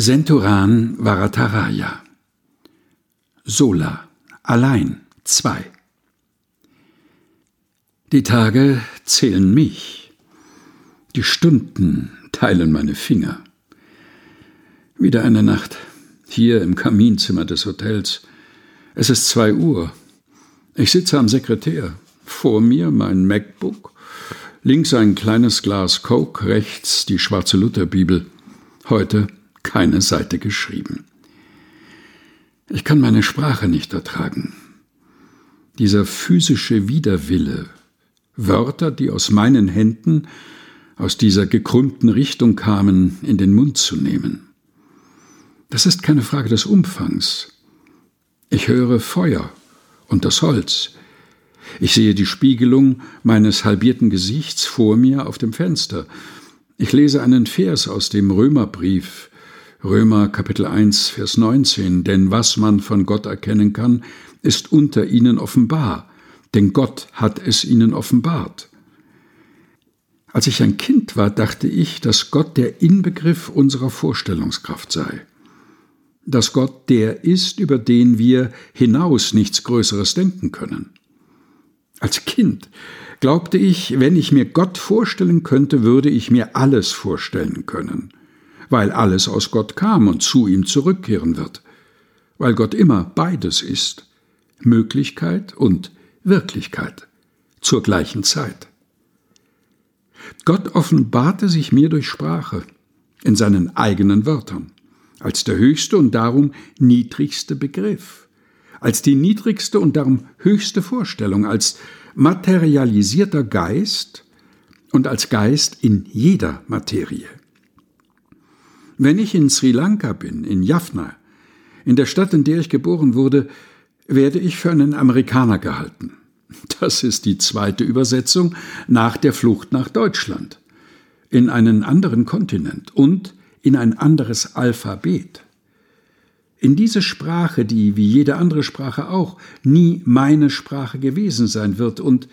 Senturan Varataraya Sola allein zwei Die Tage zählen mich, die Stunden teilen meine Finger. Wieder eine Nacht, hier im Kaminzimmer des Hotels. Es ist zwei Uhr. Ich sitze am Sekretär. Vor mir mein MacBook, links ein kleines Glas Coke, rechts die schwarze Lutherbibel. Heute keine Seite geschrieben. Ich kann meine Sprache nicht ertragen. Dieser physische Widerwille, Wörter, die aus meinen Händen, aus dieser gekrümmten Richtung kamen, in den Mund zu nehmen. Das ist keine Frage des Umfangs. Ich höre Feuer und das Holz. Ich sehe die Spiegelung meines halbierten Gesichts vor mir auf dem Fenster. Ich lese einen Vers aus dem Römerbrief, Römer Kapitel 1, Vers 19, denn was man von Gott erkennen kann, ist unter ihnen offenbar, denn Gott hat es ihnen offenbart. Als ich ein Kind war, dachte ich, dass Gott der Inbegriff unserer Vorstellungskraft sei. Dass Gott der ist, über den wir hinaus nichts Größeres denken können. Als Kind glaubte ich, wenn ich mir Gott vorstellen könnte, würde ich mir alles vorstellen können weil alles aus Gott kam und zu ihm zurückkehren wird, weil Gott immer beides ist, Möglichkeit und Wirklichkeit zur gleichen Zeit. Gott offenbarte sich mir durch Sprache, in seinen eigenen Wörtern, als der höchste und darum niedrigste Begriff, als die niedrigste und darum höchste Vorstellung, als materialisierter Geist und als Geist in jeder Materie. Wenn ich in Sri Lanka bin, in Jaffna, in der Stadt, in der ich geboren wurde, werde ich für einen Amerikaner gehalten. Das ist die zweite Übersetzung nach der Flucht nach Deutschland, in einen anderen Kontinent und in ein anderes Alphabet. In diese Sprache, die wie jede andere Sprache auch nie meine Sprache gewesen sein wird und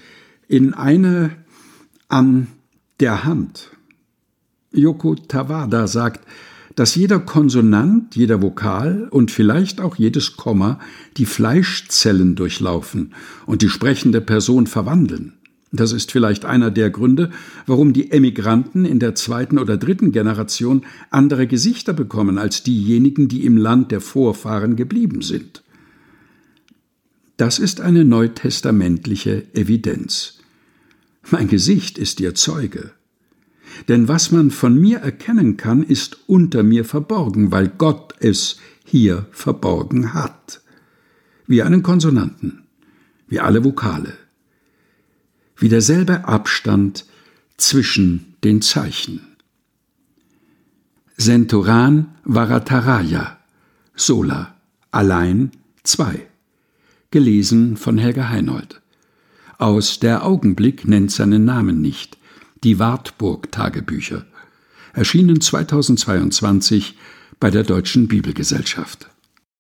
in eine an der Hand. Yoko Tawada sagt, dass jeder Konsonant, jeder Vokal und vielleicht auch jedes Komma die Fleischzellen durchlaufen und die sprechende Person verwandeln. Das ist vielleicht einer der Gründe, warum die Emigranten in der zweiten oder dritten Generation andere Gesichter bekommen als diejenigen, die im Land der Vorfahren geblieben sind. Das ist eine neutestamentliche Evidenz. Mein Gesicht ist ihr Zeuge. Denn was man von mir erkennen kann, ist unter mir verborgen, weil Gott es hier verborgen hat. Wie einen Konsonanten, wie alle Vokale, wie derselbe Abstand zwischen den Zeichen. Senturan Varataraya, Sola, allein zwei. Gelesen von Helga Heinold. Aus Der Augenblick nennt seinen Namen nicht, die Wartburg-Tagebücher, erschienen 2022 bei der Deutschen Bibelgesellschaft